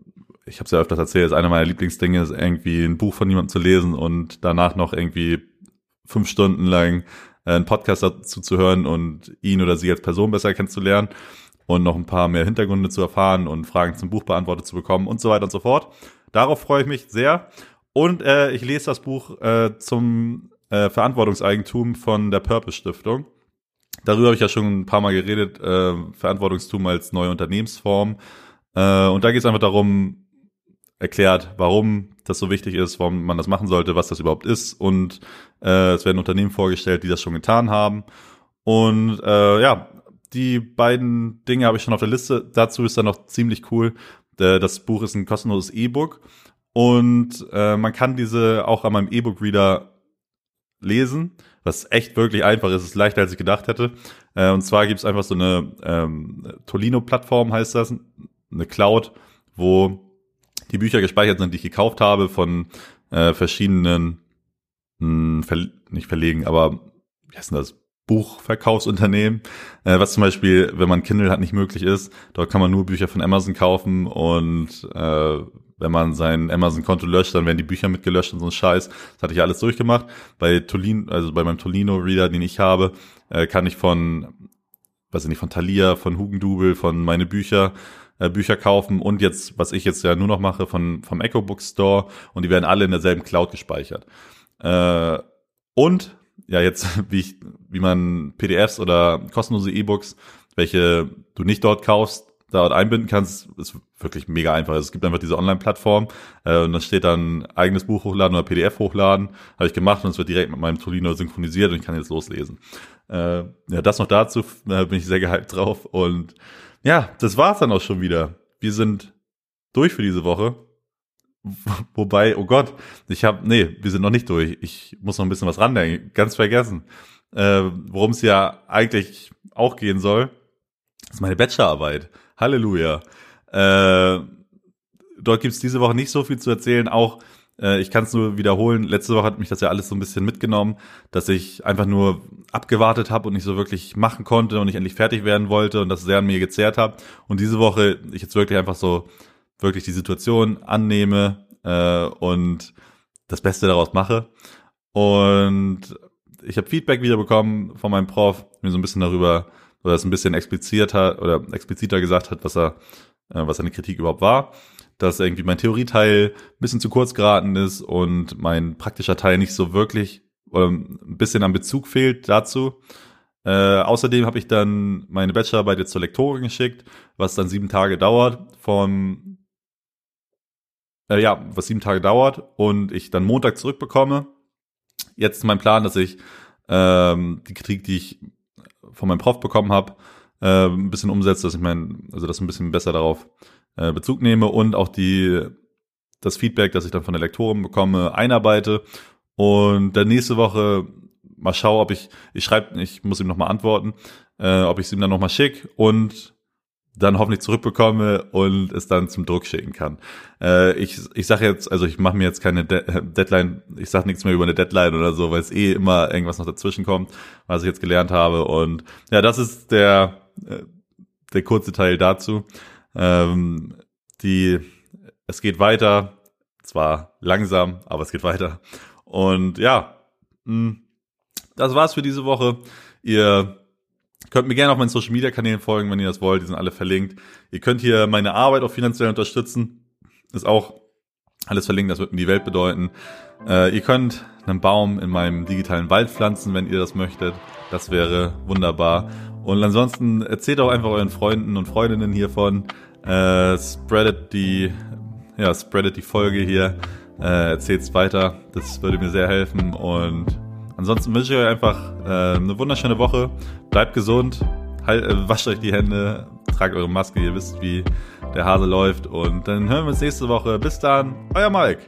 ich habe es ja öfters erzählt, ist einer meiner Lieblingsdinge, ist irgendwie ein Buch von jemandem zu lesen und danach noch irgendwie fünf Stunden lang äh, einen Podcast dazu zu hören und ihn oder sie als Person besser kennenzulernen und noch ein paar mehr Hintergründe zu erfahren und Fragen zum Buch beantwortet zu bekommen und so weiter und so fort. Darauf freue ich mich sehr. Und äh, ich lese das Buch äh, zum äh, Verantwortungseigentum von der Purpose Stiftung. Darüber habe ich ja schon ein paar Mal geredet, äh, Verantwortungstum als neue Unternehmensform. Äh, und da geht es einfach darum, erklärt, warum das so wichtig ist, warum man das machen sollte, was das überhaupt ist. Und äh, es werden Unternehmen vorgestellt, die das schon getan haben. Und äh, ja, die beiden Dinge habe ich schon auf der Liste. Dazu ist dann noch ziemlich cool. Das Buch ist ein kostenloses E-Book und äh, man kann diese auch an meinem E-Book-Reader lesen, was echt wirklich einfach ist. Es ist leichter, als ich gedacht hätte. Äh, und zwar gibt es einfach so eine ähm, Tolino-Plattform, heißt das, eine Cloud, wo die Bücher gespeichert sind, die ich gekauft habe von äh, verschiedenen, mh, hm, Ver nicht Verlegen, aber wie heißt denn das? Buchverkaufsunternehmen, äh, was zum Beispiel, wenn man Kindle hat, nicht möglich ist. Dort kann man nur Bücher von Amazon kaufen und äh, wenn man sein Amazon-Konto löscht, dann werden die Bücher mitgelöscht und so ein Scheiß. Das hatte ich alles durchgemacht. Bei Tolino, also bei meinem Tolino-Reader, den ich habe, äh, kann ich von, weiß ich nicht, von Thalia, von Hugendubel, von meine Bücher, äh, Bücher kaufen und jetzt, was ich jetzt ja nur noch mache, von, vom Echo Book Store und die werden alle in derselben Cloud gespeichert. Äh, und ja, jetzt, wie ich, wie man PDFs oder kostenlose E-Books, welche du nicht dort kaufst, dort einbinden kannst, ist wirklich mega einfach. Also es gibt einfach diese Online-Plattform äh, und da steht dann eigenes Buch hochladen oder PDF hochladen. Habe ich gemacht und es wird direkt mit meinem Tolino synchronisiert und ich kann jetzt loslesen. Äh, ja, das noch dazu, äh, bin ich sehr gehypt drauf. Und ja, das war's dann auch schon wieder. Wir sind durch für diese Woche. Wobei, oh Gott, ich habe, nee, wir sind noch nicht durch. Ich muss noch ein bisschen was randenken. Ganz vergessen. Äh, Worum es ja eigentlich auch gehen soll, ist meine Bachelorarbeit. Halleluja. Äh, dort gibt's diese Woche nicht so viel zu erzählen. Auch äh, ich kann es nur wiederholen. Letzte Woche hat mich das ja alles so ein bisschen mitgenommen, dass ich einfach nur abgewartet habe und nicht so wirklich machen konnte und ich endlich fertig werden wollte und das sehr an mir gezerrt habe. Und diese Woche ich jetzt wirklich einfach so wirklich die Situation annehme äh, und das Beste daraus mache. Und ich habe Feedback wieder bekommen von meinem Prof, mir so ein bisschen darüber oder es ein bisschen expliziter oder expliziter gesagt hat, was er, äh, was seine Kritik überhaupt war. Dass irgendwie mein Theorieteil ein bisschen zu kurz geraten ist und mein praktischer Teil nicht so wirklich ähm, ein bisschen am Bezug fehlt dazu. Äh, außerdem habe ich dann meine Bachelorarbeit jetzt zur Lektorin geschickt, was dann sieben Tage dauert, vom äh, ja, was sieben Tage dauert und ich dann Montag zurückbekomme. Jetzt ist mein Plan, dass ich ähm, die Kritik, die ich von meinem Prof bekommen habe, äh, ein bisschen umsetze, dass ich mein, also das ein bisschen besser darauf äh, Bezug nehme und auch die das Feedback, das ich dann von der Lektorin bekomme, einarbeite. Und dann nächste Woche mal schaue, ob ich, ich schreibe, ich muss ihm nochmal antworten, äh, ob ich es ihm dann nochmal schicke und dann hoffentlich zurückbekomme und es dann zum Druck schicken kann. Äh, ich ich sage jetzt, also ich mache mir jetzt keine De Deadline, ich sage nichts mehr über eine Deadline oder so, weil es eh immer irgendwas noch dazwischen kommt, was ich jetzt gelernt habe. Und ja, das ist der, äh, der kurze Teil dazu. Ähm, die, es geht weiter, zwar langsam, aber es geht weiter. Und ja, mh, hm, das war's für diese Woche. Ihr könnt mir gerne auf meinen Social Media Kanälen folgen, wenn ihr das wollt. Die sind alle verlinkt. Ihr könnt hier meine Arbeit auch finanziell unterstützen. Ist auch alles verlinkt. Das wird mir die Welt bedeuten. Äh, ihr könnt einen Baum in meinem digitalen Wald pflanzen, wenn ihr das möchtet. Das wäre wunderbar. Und ansonsten erzählt auch einfach euren Freunden und Freundinnen hiervon. Äh, spreadet die, ja, spreadet die Folge hier. Äh, erzählt's weiter. Das würde mir sehr helfen und Ansonsten wünsche ich euch einfach äh, eine wunderschöne Woche. Bleibt gesund, halt, äh, wascht euch die Hände, tragt eure Maske, ihr wisst, wie der Hase läuft. Und dann hören wir uns nächste Woche. Bis dann, euer Mike.